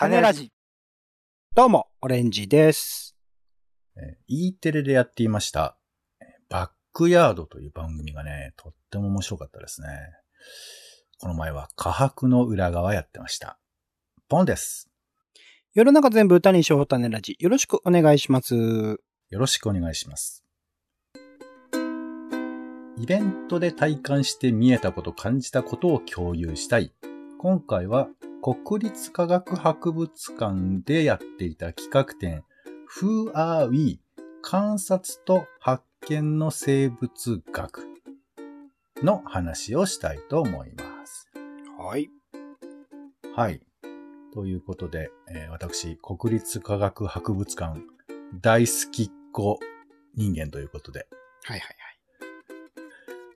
種ラジ。どうも、オレンジです。えー E テレでやっていました、えーバックヤードという番組がね、とっても面白かったですね。この前は科博の裏側やってました。ポンです。世の中全部歌にしよう種ラジ。よろしくお願いします。よろしくお願いします。イベントで体感して見えたこと、感じたことを共有したい。今回は国立科学博物館でやっていた企画展 Who Are We? 観察と発見の生物学の話をしたいと思います。はい。はい。ということで、えー私、国立科学博物館大好きっ子人間ということで、はいはいはい。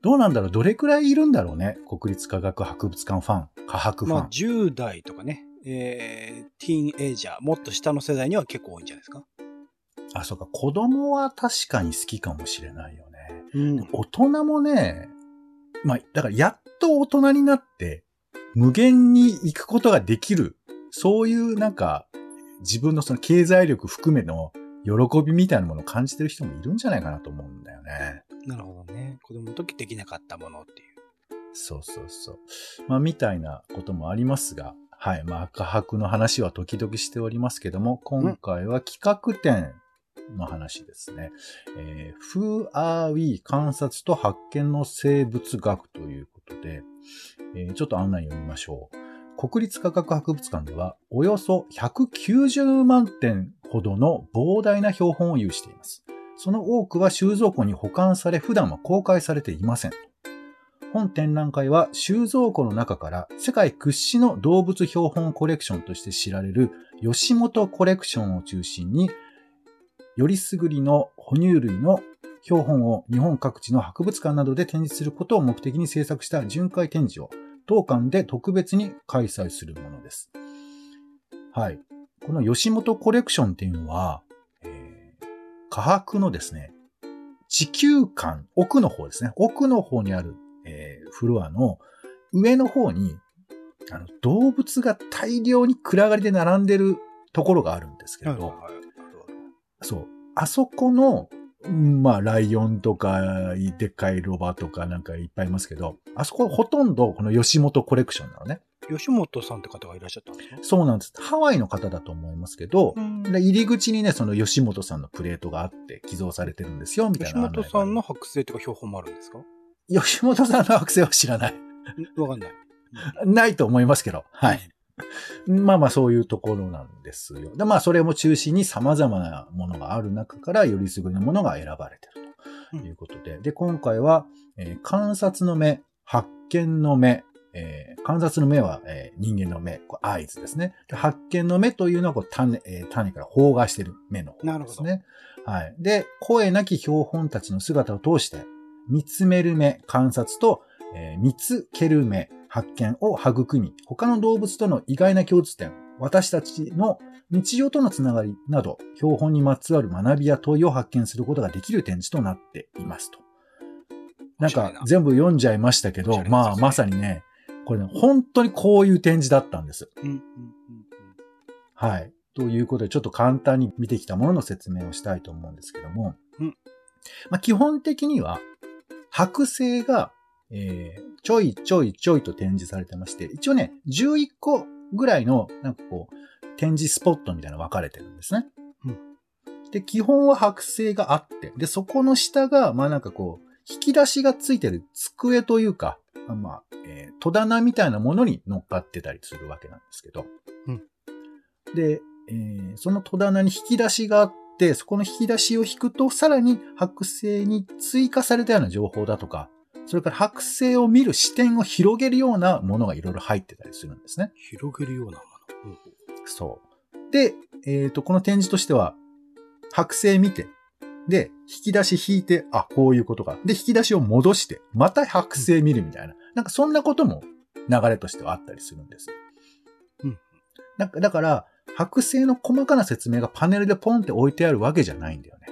どうなんだろう？どれくらいいるんだろうね？国立科学博物館ファン、科博ファン。まあ、10代とかね、えー、ティーンエイジャー、もっと下の世代には結構多いんじゃないですか？あ、そうか、子供は確かに好きかもしれないよね。うん。大人もね、まあ、だからやっと大人になって、無限に行くことができる、そういうなんか、自分のその経済力含めの喜びみたいなものを感じてる人もいるんじゃないかなと思うんだよね。なるほどね。子供の時できなかったものっていう。そうそうそう。まあ、みたいなこともありますが、はい。まあ、科博の話は時々しておりますけども、今回は企画展の話ですね。えー Who are we? 観察と発見の生物学ということで、えーちょっと案内読みましょう。国立科学博物館では、およそ190万点ほどの膨大な標本を有しています。その多くは収蔵庫に保管され、普段は公開されていません。本展覧会は収蔵庫の中から世界屈指の動物標本コレクションとして知られる吉本コレクションを中心に、よりすぐりの哺乳類の標本を日本各地の博物館などで展示することを目的に制作した巡回展示を当館で特別に開催するものです。はい。この吉本コレクションっていうのは、科博のですね、地球館、奥の方ですね。奥の方にある、えーフロアの上の方に、あの、動物が大量に暗がりで並んでるところがあるんですけれど、はいそう。あそこの、うんまあ、ライオンとか、でっかいロバとかなんかいっぱいいますけど、あそこほとんどこの吉本コレクションなのね。吉本さんって方がいらっしゃったんですか？そうなんです。ハワイの方だと思いますけど、んで入り口にね、その吉本さんのプレートがあって寄贈されてるんですよ、みたい吉な案内が。本さんの剥製とか標本もあるんですか？ん吉本さんの惑星は知らない。わかんない。ないと思いますけど、はい。まあまあそういうところなんですよ。でまあそれも中心に様々なものがある中からよりすぐりのものが選ばれてるということで。で、今回は、えー観察の目、発見の目、えー観察の目は、えー人間の目、これ合図ですね。で発見の目というのはこう種,、えー種から包芽してる目の方ですね。はい。で、声なき標本たちの姿を通して、見つめる目、観察と、えー見つける目、発見を育み、他の動物との意外な共通点、私たちの日常とのつながりなど、標本にまつわる学びや問いを発見することができる展示となっていますと。なんか全部読んじゃいましたけど、まあまさにね、これね、本当にこういう展示だったんです。うんうんうんはい。ということで、ちょっと簡単に見てきたものの説明をしたいと思うんですけども、うんまあ、基本的には、剥製が、えーちょいちょいちょいと展示されてまして、一応ね、11個ぐらいの、なんかこう、展示スポットみたいなの分かれてるんですね。うんで、基本は剥製があって、で、そこの下が、まあなんかこう、引き出しがついてる机というか、まあ、えー戸棚みたいなものに乗っかってたりするわけなんですけど。うんで、えーその戸棚に引き出しがあって、そこの引き出しを引くと、さらに剥製に追加されたような情報だとか、それから剥製を見る視点を広げるようなものがいろいろ入ってたりするんですね。広げるようなもの。そう。で、えっ、と、この展示としては、剥製見て、で、引き出し引いて、あ、こういうことか。で、引き出しを戻して、また剥製見るみたいな。なんかそんなことも流れとしてはあったりするんです。うん。だだから、剥製の細かな説明がパネルでポンって置いてあるわけじゃないんだよね。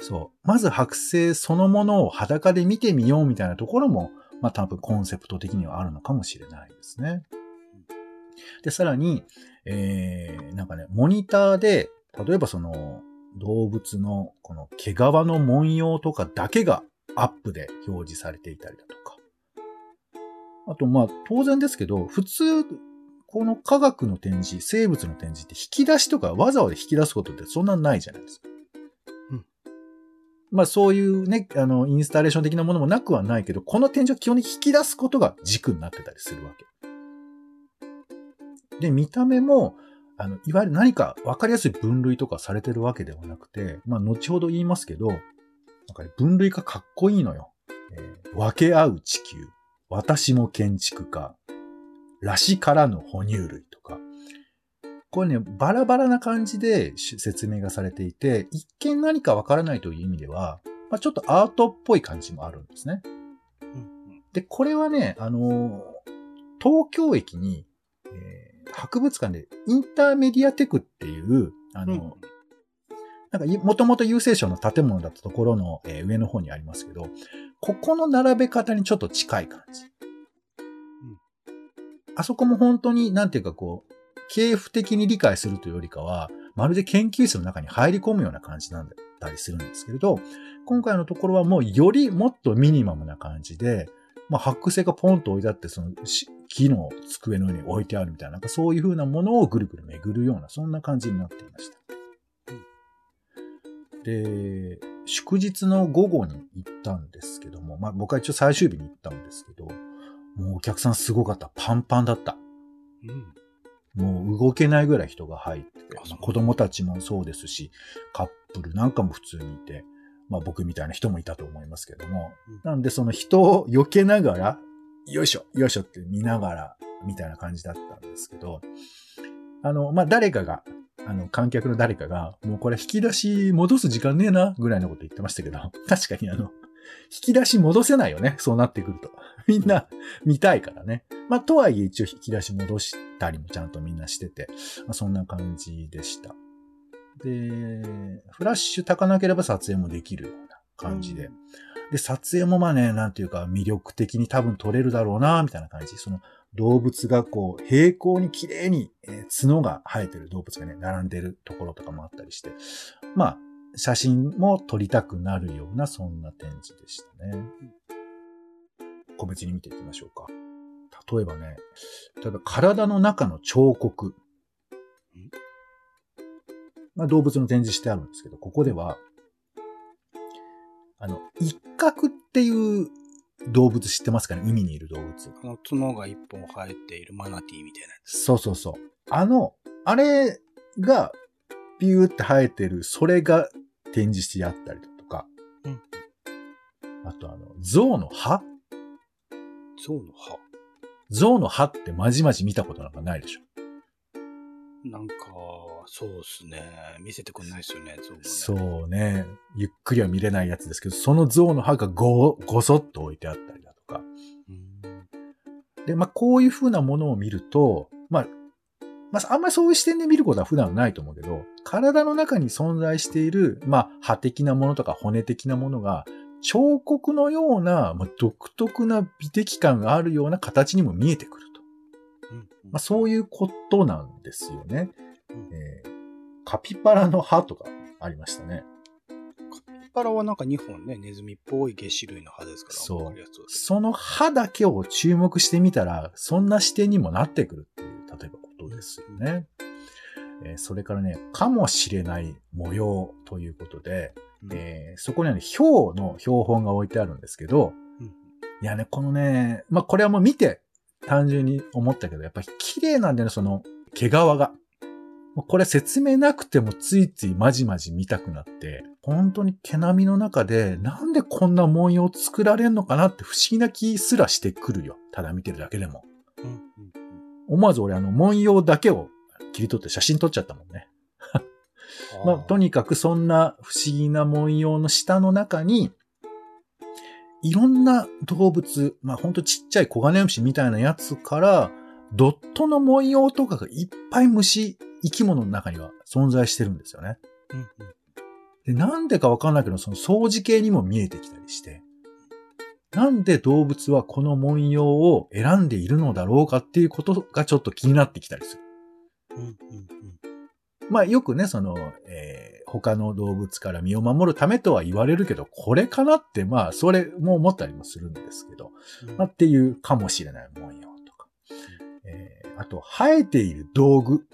そう。まず剥製そのものを裸で見てみようみたいなところも、まあ多分コンセプト的にはあるのかもしれないですね。で、さらに、えー、なんかね、モニターで、例えばその、動物のこの毛皮の文様とかだけがアップで表示されていたりだとか。あと、まあ、当然ですけど、普通、この科学の展示、生物の展示って引き出しとかわざわざ引き出すことってそんなないじゃないですか。うん。まあそういうね、あの、インスタレーション的なものもなくはないけど、この展示は基本的に引き出すことが軸になってたりするわけ。で、見た目も、あの、いわゆる何か分かりやすい分類とかされてるわけではなくて、まあ後ほど言いますけど、なんかね、分類がかっこいいのよ。えー分け合う地球。私も建築家。らしからぬ哺乳類とか。これね、バラバラな感じでし説明がされていて、一見何かわからないという意味では、まあ、ちょっとアートっぽい感じもあるんですね。うんで、これはね、あのー東京駅に、えー博物館でインターメディアテクっていう、あの、うんなんかい、もともと郵政省の建物だったところの、えー上の方にありますけど、ここの並べ方にちょっと近い感じ。あそこも本当に、なんていうかこう、系譜的に理解するというよりかは、まるで研究室の中に入り込むような感じなんだったりするんですけれど、今回のところはもうよりもっとミニマムな感じで、まあ、白製がポンと置いてあって、そのし木の机の上に置いてあるみたいな、なんかそういう風なものをぐるぐる巡るような、そんな感じになっていました。で、祝日の午後に行ったんですけども、まあ僕は一応最終日に行ったんですけど、もうお客さんすごかった。パンパンだった。うん。もう動けないぐらい人が入っててあそう、子供たちもそうですし、カップルなんかも普通にいて、まあ僕みたいな人もいたと思いますけども、うんなんでその人を避けながら、よいしょ、よいしょって見ながら、みたいな感じだったんですけど、あの、まあ誰かが、あの、観客の誰かが、もうこれ引き出し戻す時間ねえな、ぐらいのこと言ってましたけど、確かにあの、引き出し戻せないよね、そうなってくると。みんな見たいからね。まあ、とはいえ一応引き出し戻したりもちゃんとみんなしてて、まあ、そんな感じでした。で、フラッシュ高なければ撮影もできるような感じで。うんで、撮影もまあね、なんていうか魅力的に多分撮れるだろうな、みたいな感じ。その動物がこう、平行に綺麗に、え角が生えてる動物がね、並んでるところとかもあったりして。まあ、写真も撮りたくなるような、そんな展示でしたね。個別に見ていきましょうか。例えばね、例えば体の中の彫刻。まあ、動物の展示してあるんですけど、ここでは、あの、一角っていう動物知ってますかね？海にいる動物。あの、角が一本生えているマナティーみたいなやつ。そうそうそう。あの、あれが、ピューって生えてる、それが展示してあったりだとか。うんあとあの、象の歯象の歯。象の歯ってまじまじ見たことなんかないでしょ。なんか、そうっすね。見せてくんないっすよね、象もね。そうね。ゆっくりは見れないやつですけど、その象の歯がご、ごそっと置いてあったりだとか。うん。で、まあ、こういう風なものを見ると、まあ、まあ、あんまりそういう視点で見ることは普段ないと思うけど、体の中に存在している、まあ、歯的なものとか骨的なものが、彫刻のような、まあ、独特な美的感があるような形にも見えてくる。まあ、そういうことなんですよね。うんえーカピバラの歯とかありましたね。カピバラはなんか2本ね、ネズミっぽい下種類の歯ですから、そうその歯だけを注目してみたら、そんな視点にもなってくるっていう、例えばことですよね。えーそれからね、かもしれない模様ということで、うんえーそこにはね、氷の標本が置いてあるんですけど、うんいやね、このね、まあ、これはもう見て単純に思ったけど、やっぱり綺麗なんだよね、その毛皮が。これ説明なくてもついついまじまじ見たくなって、本当に毛並みの中でなんでこんな文様作られんのかなって不思議な気すらしてくるよ。ただ見てるだけでも。うんうん思わず俺あの文様だけを切り取って写真撮っちゃったもんね。うん まあ、とにかくそんな不思議な文様の下の中に、いろんな動物、まあほんとちっちゃいコガネムシみたいなやつから、ドットの文様とかがいっぱい虫、生き物の中には存在してるんですよね。うんうんで、なんでかわかんないけど、その掃除系にも見えてきたりして。なんで動物はこの文様を選んでいるのだろうかっていうことがちょっと気になってきたりする。うんうんまあよくね、その、えー他の動物から身を守るためとは言われるけど、これかなって、まあそれも思ったりもするんですけど、うんまあ、っていうかもしれない文様とか。えーあと、生えている道具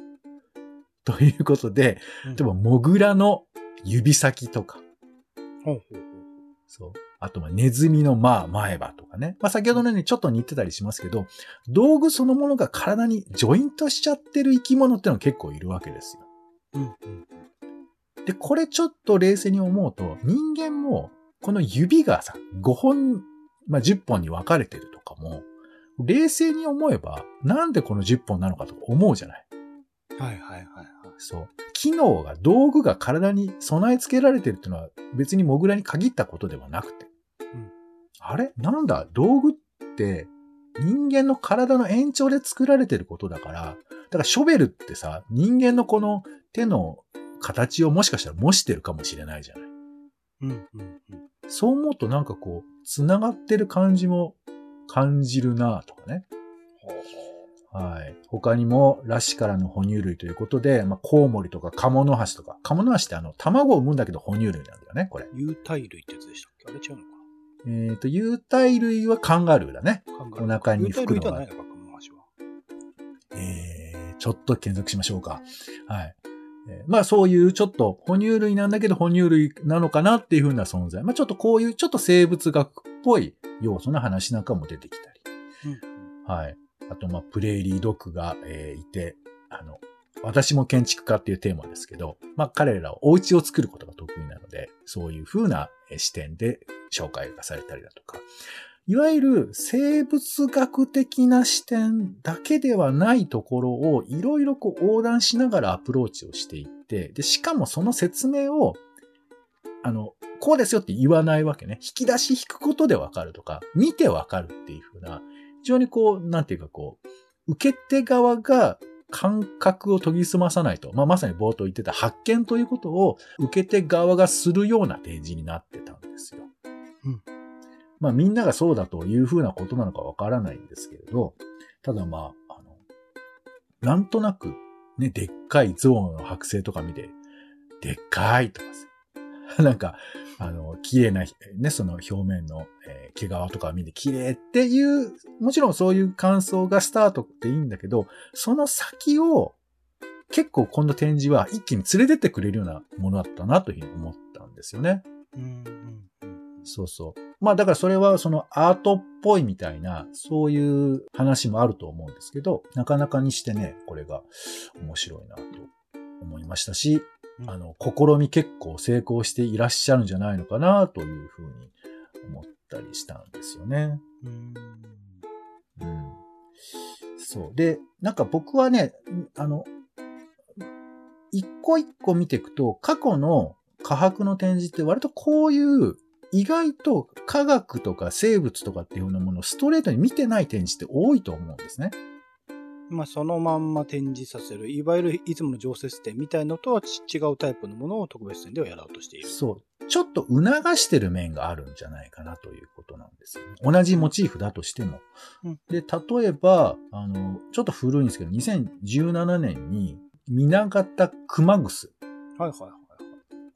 ということで、うん例えば、モグラの指先とか、ほうほうほうそう。あと、まあ、ネズミのまあ、前歯とかね。まあ、先ほどのようにちょっと似てたりしますけど、道具そのものが体にジョイントしちゃってる生き物ってのは結構いるわけですよ。うんうんで、これちょっと冷静に思うと、人間も、この指がさ、5本、まあ、10本に分かれてるとかも、冷静に思えば、なんでこの10本なのかとか思うじゃない？はいはいはいはい。そう。機能が、道具が体に備え付けられてるっていうのは別にモグラに限ったことではなくて。うんあれ？なんだ？道具って人間の体の延長で作られてることだから、だからショベルってさ、人間のこの手の形をもしかしたら模してるかもしれないじゃない。うんうんうん。そう思うとなんかこう、繋がってる感じも感じるなとかね。はい。他にも、ラシからの哺乳類ということで、まあ、コウモリとかカモノハシとか、カモノハシってあの、卵を産むんだけど哺乳類なんだよね、これ。有袋類ってやつでしたっけ？あれ違うのかえっ、と、有袋類はカンガルーだね。な考えお腹に有袋類ではないのか、この話は。えー、ちょっと検索しましょうか。はい。えーまあそういうちょっと哺乳類なんだけど哺乳類なのかなっていう風な存在。まあちょっとこういうちょっと生物学っぽい要素の話なんかも出てきたり。うんはい。あと、まあ、プレーリードッグが、えーいて、あの、私も建築家っていうテーマですけど、まあ、彼らはお家を作ることが得意なので、そういう風なえー視点で紹介がされたりだとか、いわゆる生物学的な視点だけではないところをいろいろこう横断しながらアプローチをしていって、で、しかもその説明を、あの、こうですよって言わないわけね。引き出し引くことでわかるとか、見てわかるっていう風な、非常にこう、なんていうかこう、受け手側が感覚を研ぎ澄まさないと、まあ、まさに冒頭言ってた発見ということを受け手側がするような展示になってたんですよ。うんまあみんながそうだというふうなことなのかわからないんですけれど、ただまあ、あの、なんとなくね、でっかい象の剥製とか見て、でっかいとかさ、なんか、あの、綺麗な、ね、その表面の、えー毛皮とか見て綺麗っていう、もちろんそういう感想がスタートっていいんだけど、その先を結構この展示は一気に連れてってくれるようなものだったなというふうに思ったんですよね。うんうんうんそうそう。まあだからそれはそのアートっぽいみたいな、そういう話もあると思うんですけど、なかなかにしてね、これが面白いなと思いましたし、うんあの、試み結構成功していらっしゃるんじゃないのかなというふうに思ったりしたんですよね。うんうん。そう。で、なんか僕はね、あの、一個一個見ていくと、過去の科博の展示って割とこういう意外と科学とか生物とかっていうようなものをストレートに見てない展示って多いと思うんですね。まあ、そのまんま展示させる、いわゆるいつもの常設展みたいのとは違うタイプのものを特別展ではやろうとしている。そう。ちょっと促してる面があるんじゃないかなということなんですよね。同じモチーフだとしても。うんで、例えば、あの、ちょっと古いんですけど、2017年に、水形熊楠。はいはいはいはい。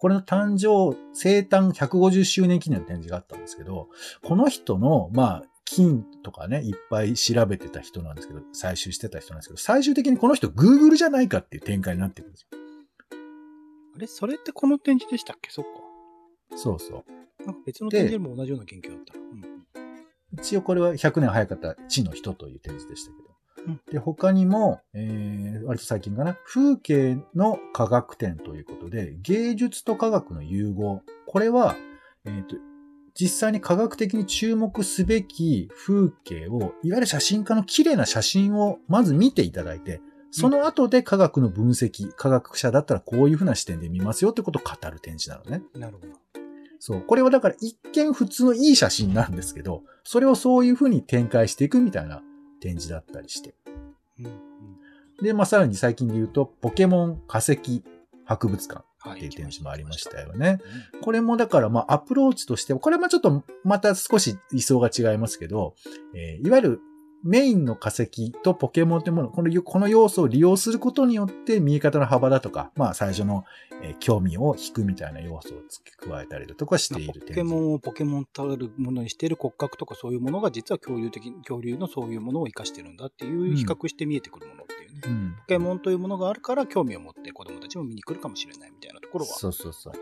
これの誕生、生誕150周年記念の展示があったんですけど、この人の、まあ、金とかね、いっぱい調べてた人なんですけど、採集してた人なんですけど、最終的にこの人 Google じゃないかっていう展開になってくるんですよ。あれそれってこの展示でしたっけ？そっか。そうそう。なんか別の展示でも同じような研究だったな。うん一応これは100年早かった地の人という展示でしたけど。うんで、他にも、えー、割と最近かな、風景の科学展ということで、芸術と科学の融合。これは、えっ、と、実際に科学的に注目すべき風景を、いわゆる写真家の綺麗な写真をまず見ていただいて、その後で科学の分析、科学者だったらこういうふうな視点で見ますよってことを語る展示なのね。なるほど。そう。これはだから一見普通のいい写真なんですけど、それをそういう風に展開していくみたいな展示だったりして。うんうん。で、まあさらに最近で言うと、ポケモン化石博物館。はいっていう展示もありましたよね。これもだからまあアプローチとして、これもちょっとまた少し位相が違いますけど、えーいわゆるメインの化石とポケモンというもの、このこの要素を利用することによって見え方の幅だとか、まあ最初の、えー興味を引くみたいな要素を付け加えたりだとかしているポケモンをポケモンたるものにしている骨格とかそういうものが実は恐竜的、恐竜のそういうものを生かしてるんだっていう比較して見えてくるものっていうね。うんポケモンというものがあるから興味を持って子供たちも見に来るかもしれないみたいなところは。そうそうそう。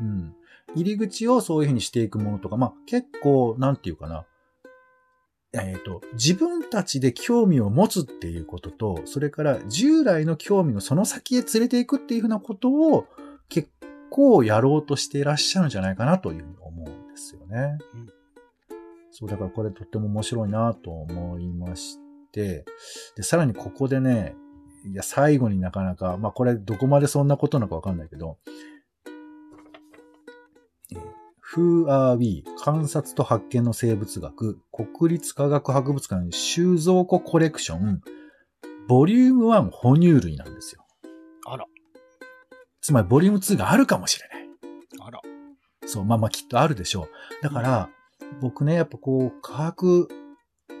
うん。入り口をそういうふうにしていくものとか、まあ結構、なんていうかな。えっ、と、自分たちで興味を持つっていうことと、それから従来の興味のその先へ連れていくっていうふうなことを結構やろうとしていらっしゃるんじゃないかなというふうに思うんですよね。うんそう、だからこれとっても面白いなと思いまして、で、さらにここでね、いや、最後になかなか、まあこれどこまでそんなことなのかわかんないけど、えー Who are we? 観察と発見の生物学、国立科学博物館収蔵庫コレクション、ボリューム1哺乳類なんですよ。あら、つまりボリューム2があるかもしれない。あら。そう、まあまあきっとあるでしょう。だから、僕ね、やっぱこう、科学、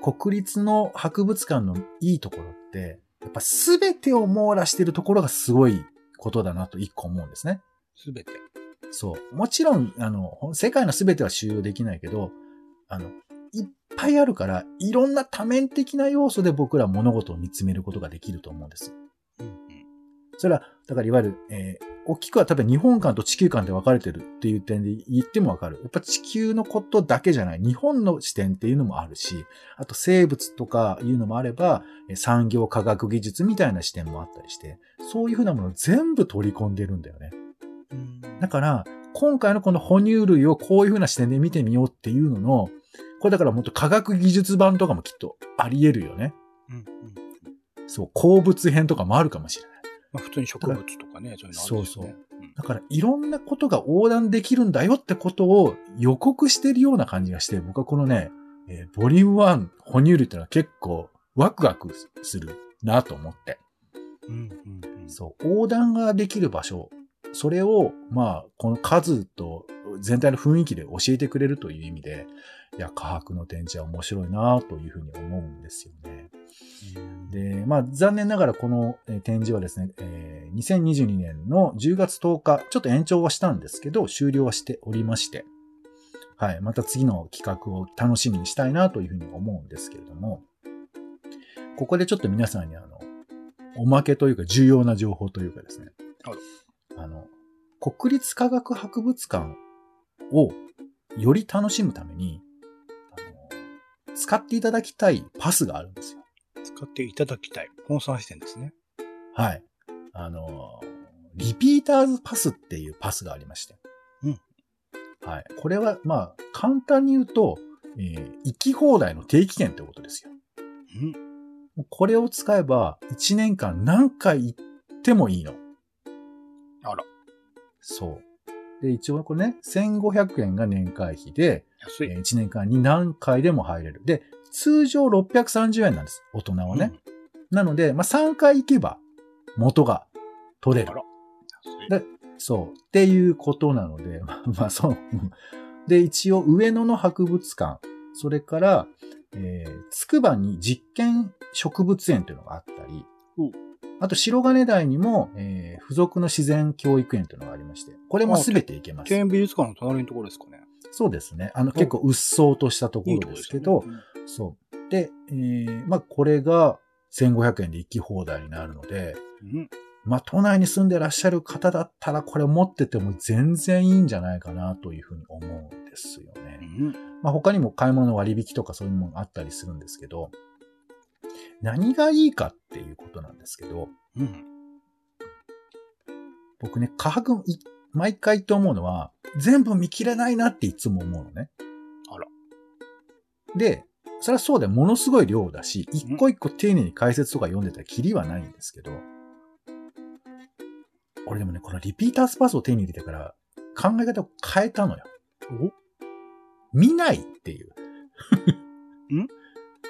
国立の博物館のいいところって、やっぱ全てを網羅してるところがすごいことだなと一個思うんですね。すべて。そう。もちろん、あの、世界の全ては収容できないけど、あの、いっぱいあるから、いろんな多面的な要素で僕ら物事を見つめることができると思うんです。うんうん。それは、だからいわゆる、えー大きくは多分日本間と地球間で分かれてるっていう点で言っても分かる。やっぱ地球のことだけじゃない。日本の視点っていうのもあるし、あと生物とかいうのもあれば、えー産業科学技術みたいな視点もあったりして、そういうふうなものを全部取り込んでるんだよね。うんだから、今回のこの哺乳類をこういうふうな視点で見てみようっていうのの、これだからもっと科学技術版とかもきっとあり得るよね。うんうん。そう、鉱物編とかもあるかもしれない。まあ普通に植物とかね、そういうのあるんですよね。うんだからいろんなことが横断できるんだよってことを予告してるような感じがして、僕はこのね、えーボリューム1哺乳類ってのは結構ワクワクするなと思って。うんうんうん。そう、横断ができる場所、それを、まあ、この数と全体の雰囲気で教えてくれるという意味で、いや、科学の展示は面白いなというふうに思うんですよね。で、まあ、残念ながらこのえー展示はですね、えー2022年の10月10日、ちょっと延長はしたんですけど、終了はしておりまして、はい、また次の企画を楽しみにしたいなというふうに思うんですけれども、ここでちょっと皆さんにあの、おまけというか重要な情報というかですね。はい、あの、国立科学博物館をより楽しむために、あの使っていただきたいパスがあるんですよ。使っていただきたい。コンサー視点ですね。はい。あの、リピーターズパスっていうパスがありまして。うん。はい。これは、まあ、簡単に言うと、えー行き放題の定期券ってことですよ。うん。これを使えば、1年間何回行ってもいいの。あら。そう。で、一応これね、1500円が年会費で、安い。え1年間に何回でも入れる。で、通常630円なんです。大人はね。なので、まあ、3回行けば元が取れるあ。ら。安い。でそう。っていうことなので、まあ、まあ、そう。うんで、一応、上野の博物館、それから、えー、つくばに実験植物園というのがあったりうん、あと、白金台にも、えー、付属の自然教育園というのがありまして、これもすべて行けます。県美術館の隣のところですかね。そうですね。あの、結構、うっそうとしたところですけど、ねそう。で、えー、まあ、これが1500円で行き放題になるので、うん。まあ、都内に住んでらっしゃる方だったら、これ持ってても全然いいんじゃないかなというふうに思うんですようね。ん。まあ、他にも買い物の割引とかそういうものがあったりするんですけど、何がいいかっていうことなんですけど、うん。僕ね、価格、い毎回と思うのは、全部見切れないなっていつも思うのね。あら。で、それはそうでものすごい量だし、一個一個丁寧に解説とか読んでたらキリはないんですけど、俺でもね、このリピータースパスを手に入れてから考え方を変えたのよ。お？見ないっていう。ん？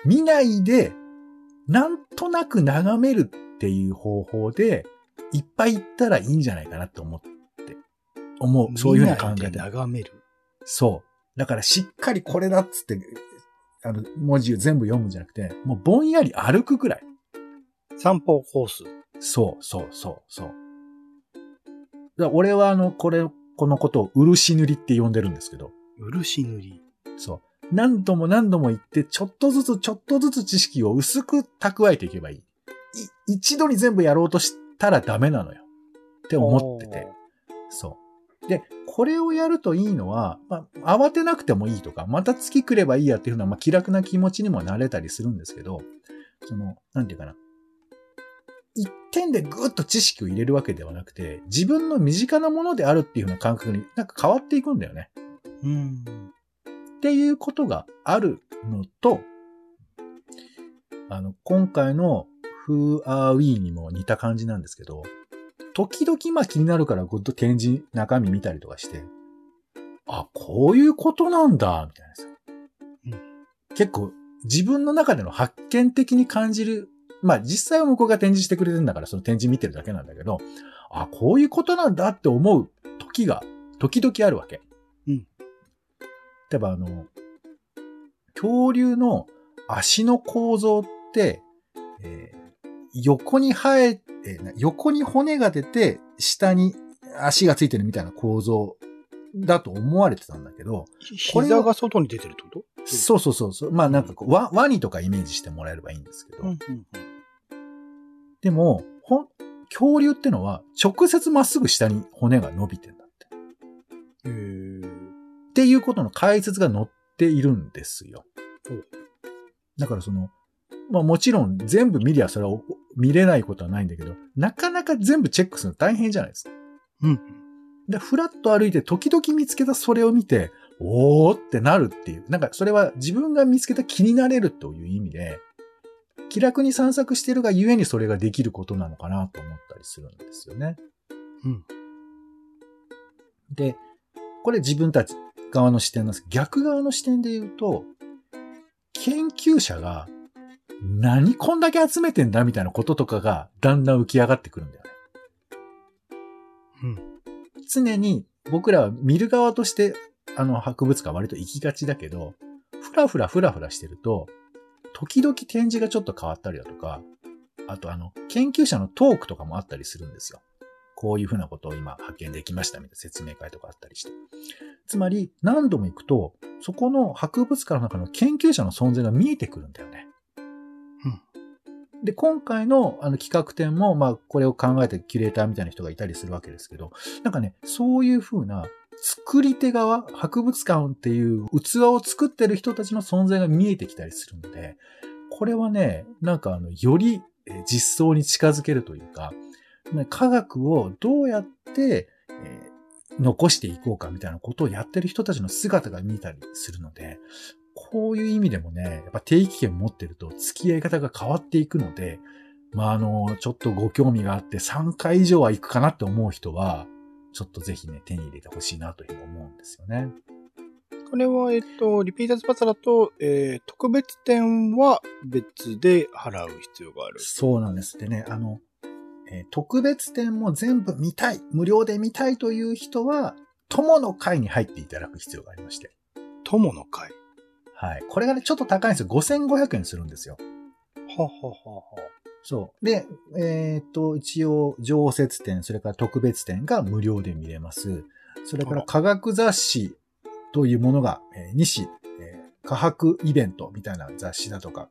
見ないで、なんとなく眺めるっていう方法で、いっぱい行ったらいいんじゃないかなと思っ思う。そういうふうに考えて。眺める。そう。だからしっかりこれだっつって、あの、文字を全部読むんじゃなくて、もうぼんやり歩くくらい。散歩コース。そう、そう、そう、そう。だ俺はあの、これ、このことを漆塗りって呼んでるんですけど、漆塗り。そう。何度も何度も言って、ちょっとずつちょっとずつ知識を薄く蓄えていけばいい。い一度に全部やろうとしたらダメなのよ。って思ってて。そう。で、これをやるといいのは、まあ、慌てなくてもいいとか、また月来ればいいやっていうのは、まあ、気楽な気持ちにもなれたりするんですけど、その、なんていうかな。一点でぐっと知識を入れるわけではなくて、自分の身近なものであるっていうような感覚になんか変わっていくんだよね。うん。っていうことがあるのと、あの、今回の Who are we にも似た感じなんですけど、時々まあ気になるからぐっと展示中身見たりとかして、あ、こういうことなんだ、みたいなさ。うん結構自分の中での発見的に感じる。まあ実際は向こうが展示してくれてるんだからその展示見てるだけなんだけど、あ、こういうことなんだって思う時が時々あるわけ。うん。例えばあの、恐竜の足の構造って、えー横に生え、えーな横に骨が出て、下に足がついてるみたいな構造だと思われてたんだけど、これは膝が外に出てるってこと？そうそうそうそう。まあなんかこう、ワワニとかイメージしてもらえればいいんですけど、うんうんでも、ほん、恐竜ってのは直接まっすぐ下に骨が伸びてんだって。うん。へっていうことの解説が載っているんですようん。だからその、まあもちろん全部見りゃそれはお見れないことはないんだけど、なかなか全部チェックするの大変じゃないですか。うん。で、ふらっと歩いて時々見つけたそれを見て、おーってなるっていう。なんかそれは自分が見つけた気になれるという意味で、気楽に散策してるがゆえにそれができることなのかなと思ったりするんですよね。うん。で、これ自分たち側の視点なんです逆側の視点で言うと、研究者が何こんだけ集めてんだみたいなこととかがだんだん浮き上がってくるんだよね。うん。常に僕らは見る側としてあの博物館割と行きがちだけど、ふらふらふらふらしてると、時々展示がちょっと変わったりだとか、あとあの、研究者のトークとかもあったりするんですよ。こういうふうなことを今発見できましたみたいな説明会とかあったりして。つまり何度も行くと、そこの博物館の中の研究者の存在が見えてくるんだよね。で、今回のあの企画展も、まあ、これを考えたキュレーターみたいな人がいたりするわけですけど、なんかね、そういう風な作り手側、博物館っていう器を作ってる人たちの存在が見えてきたりするので、これはね、なんかあの、よりえー実装に近づけるというか、ね科学をどうやって、えー残していこうかみたいなことをやってる人たちの姿が見えたりするので、こういう意味でもね、やっぱ定期券持ってると付き合い方が変わっていくので、まあ、あの、ちょっとご興味があって3回以上は行くかなって思う人は、ちょっとぜひね、手に入れてほしいなというふうに思うんですよね。これは、えっと、リピーターズパスだと、えー、特別展は別で払う必要がある。そうなんです。でね、あの、えー特別展も全部見たい、無料で見たいという人は、友の会に入っていただく必要がありまして。友の会。はい。これがね、ちょっと高いんですよ。5500円するんですよ。はははは。そう。で、えーっと、一応、常設展、それから特別展が無料で見れます。それから科学雑誌というものが、えー西、えー科学イベントみたいな雑誌だとか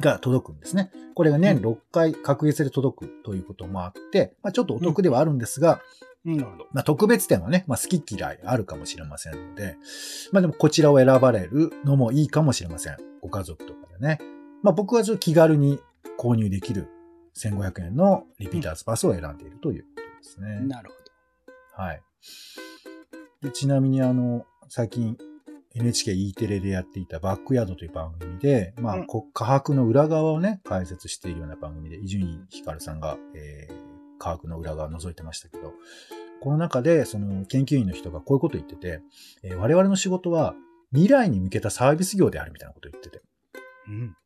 が届くんですね。これが年うん6回確月で届くということもあって、まあ、ちょっとお得ではあるんですが、うん、なるほど。まあ、特別展はね、まあ、好き嫌いあるかもしれませんので、まあでもこちらを選ばれるのもいいかもしれません。ご家族とかでね。まあ僕はちょっと気軽に購入できる1500円のリピーターズパスを選んでいるということですね。なるほはい。でちなみにあの、最近 NHKE テレでやっていたバックヤードという番組で、まあ、うんこ科学の裏側をね、解説しているような番組で、伊集院光さんが、えー科学の裏側を覗いてましたけど、この中で、その研究員の人がこういうことを言ってて、えー我々の仕事は未来に向けたサービス業であるみたいなことを言ってて。ど。うん。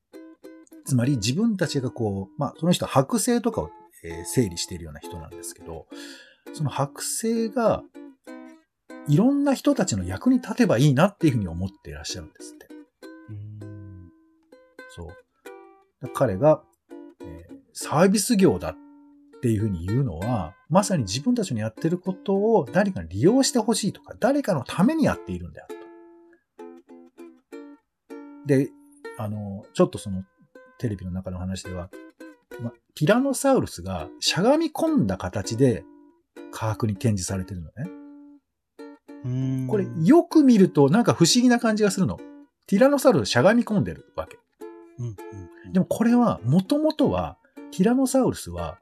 つまり自分たちがこう、まあその人は剥製とかを、えー整理しているような人なんですけど、その剥製がいろんな人たちの役に立てばいいなっていうふうに思っていらっしゃるんですって。うん。そう。彼が、えーサービス業だっていうふうに言うのは、まさに自分たちのやってることを誰かに利用してほしいとか、誰かのためにやっているんだよと。で、あの、ちょっとそのテレビの中の話では、ま、ティラノサウルスがしゃがみ込んだ形で科学に展示されてるのね。うんこれよく見るとなんか不思議な感じがするの。ティラノサウルスしゃがみ込んでるわけ。うんうん。でもこれは、もともとは、ティラノサウルスは、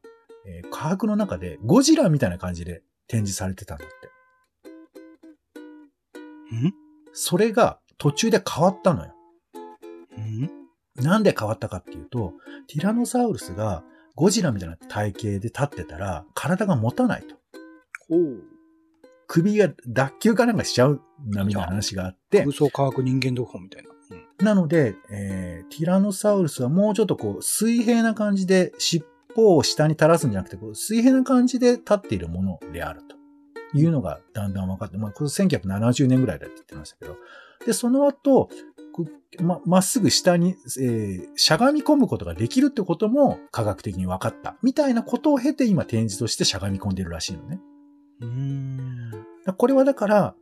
えー科学の中でゴジラみたいな感じで展示されてたんだって。うん？それが途中で変わったのよ。うん？なんで変わったかっていうと、ティラノサウルスがゴジラみたいな体型で立ってたら体が持たないと。首が脱臼かなんかしちゃうなみたいな話があって空、想科学人間読本みたいな。うん。なので、えーティラノサウルスはもうちょっとこう水平な感じで尻尾を下に垂らすんじゃなくて、こう水平な感じで立っているものであるというのがだんだん分かって、まあ、これ1970年ぐらいだって言ってましたけど、で、その後、ま、まっすぐ下に、えーしゃがみ込むことができるってことも科学的に分かった。みたいなことを経て今展示としてしゃがみ込んでるらしいのね。うーん。これはだから、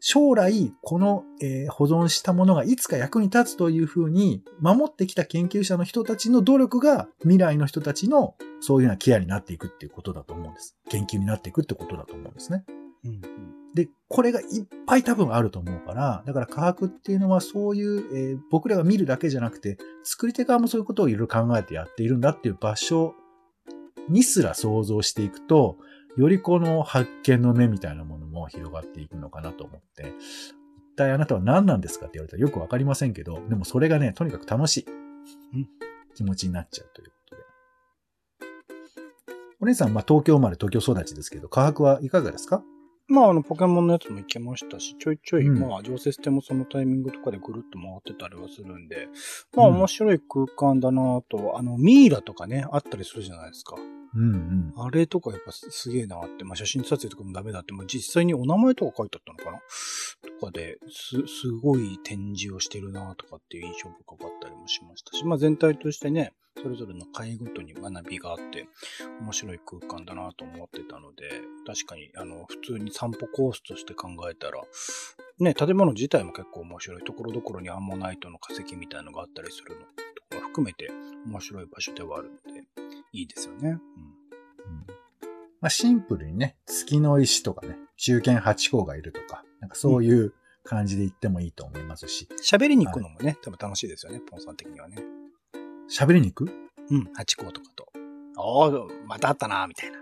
将来、この、えー保存したものがいつか役に立つというふうに守ってきた研究者の人たちの努力が未来の人たちのそういうようなケアになっていくっていうことだと思うんです。研究になっていくってことだと思うんですね。うんうん。で、これがいっぱい多分あると思うから、だから科学っていうのはそういう、えー僕らが見るだけじゃなくて、作り手側もそういうことをいろいろ考えてやっているんだっていう場所にすら想像していくと、よりこの発見の目みたいなものも広がっていくのかなと思って、一体あなたは何なんですかって言われたらよくわかりませんけど、でもそれがね、とにかく楽しいうん気持ちになっちゃうということで。お姉さん、まあ東京生まれ東京育ちですけど、科学はいかがですか？まあ、あの、ポケモンのやつも行けましたし、ちょいちょい、うんまあ、常設展もそのタイミングとかでぐるっと回ってたりはするんで、まあ、うん面白い空間だなと、あの、ミイラとかね、あったりするじゃないですか。うんうん。あれとかやっぱすげえなって、まあ、写真撮影とかもダメだって、まあ、実際にお名前とか書いてあったのかな？とかで、す、すごい展示をしてるなとかっていう印象深かったりもしましたし、まあ、全体としてね、それぞれの会ごとに学びがあって、面白い空間だなと思ってたので、確かに、あの、普通に散歩コースとして考えたら、ね、建物自体も結構面白い。ところどころにアンモナイトの化石みたいのがあったりするのとか含めて面白い場所ではあるので、いいですよね。うんうんまあ、シンプルにね、月の石とかね、中堅八甲がいるとか、なんかそういう感じで言ってもいいと思いますし、喋りに行くのもね、多分楽しいですよね、ポンさん的にはね。喋りに行く？うん、ハチ公とかと。おー、またあったな、みたいな。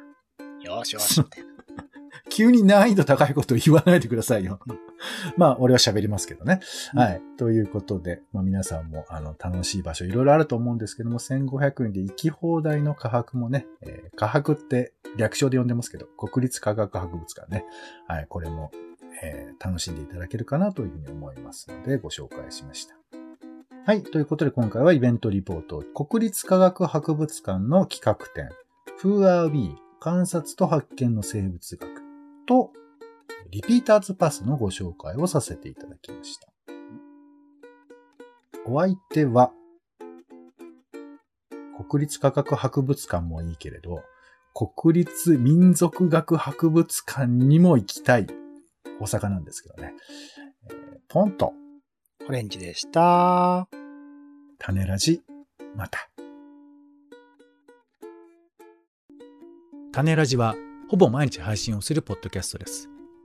よしよし、みたいな。急に難易度高いこと言わないでくださいようん。まあ、俺は喋りますけどね。うんはい。ということで、まあ、皆さんも、あの、楽しい場所いろいろあると思うんですけども、1500円で行き放題の科博もね、えー科博って略称で呼んでますけど、国立科学博物館ね。はい。これも、えー楽しんでいただけるかなというふうに思いますので、ご紹介しました。はい。ということで、今回はイベントリポート、国立科学博物館の企画展、Who are we? 観察と発見の生物学と、リピーターズパスのご紹介をさせていただきました。お相手は、国立科学博物館もいいけれど、国立民族学博物館にも行きたい大阪なんですけどね。えーポンと、オレンジでした。種ラジ、また。種ラジはほぼ毎日配信をするポッドキャストです。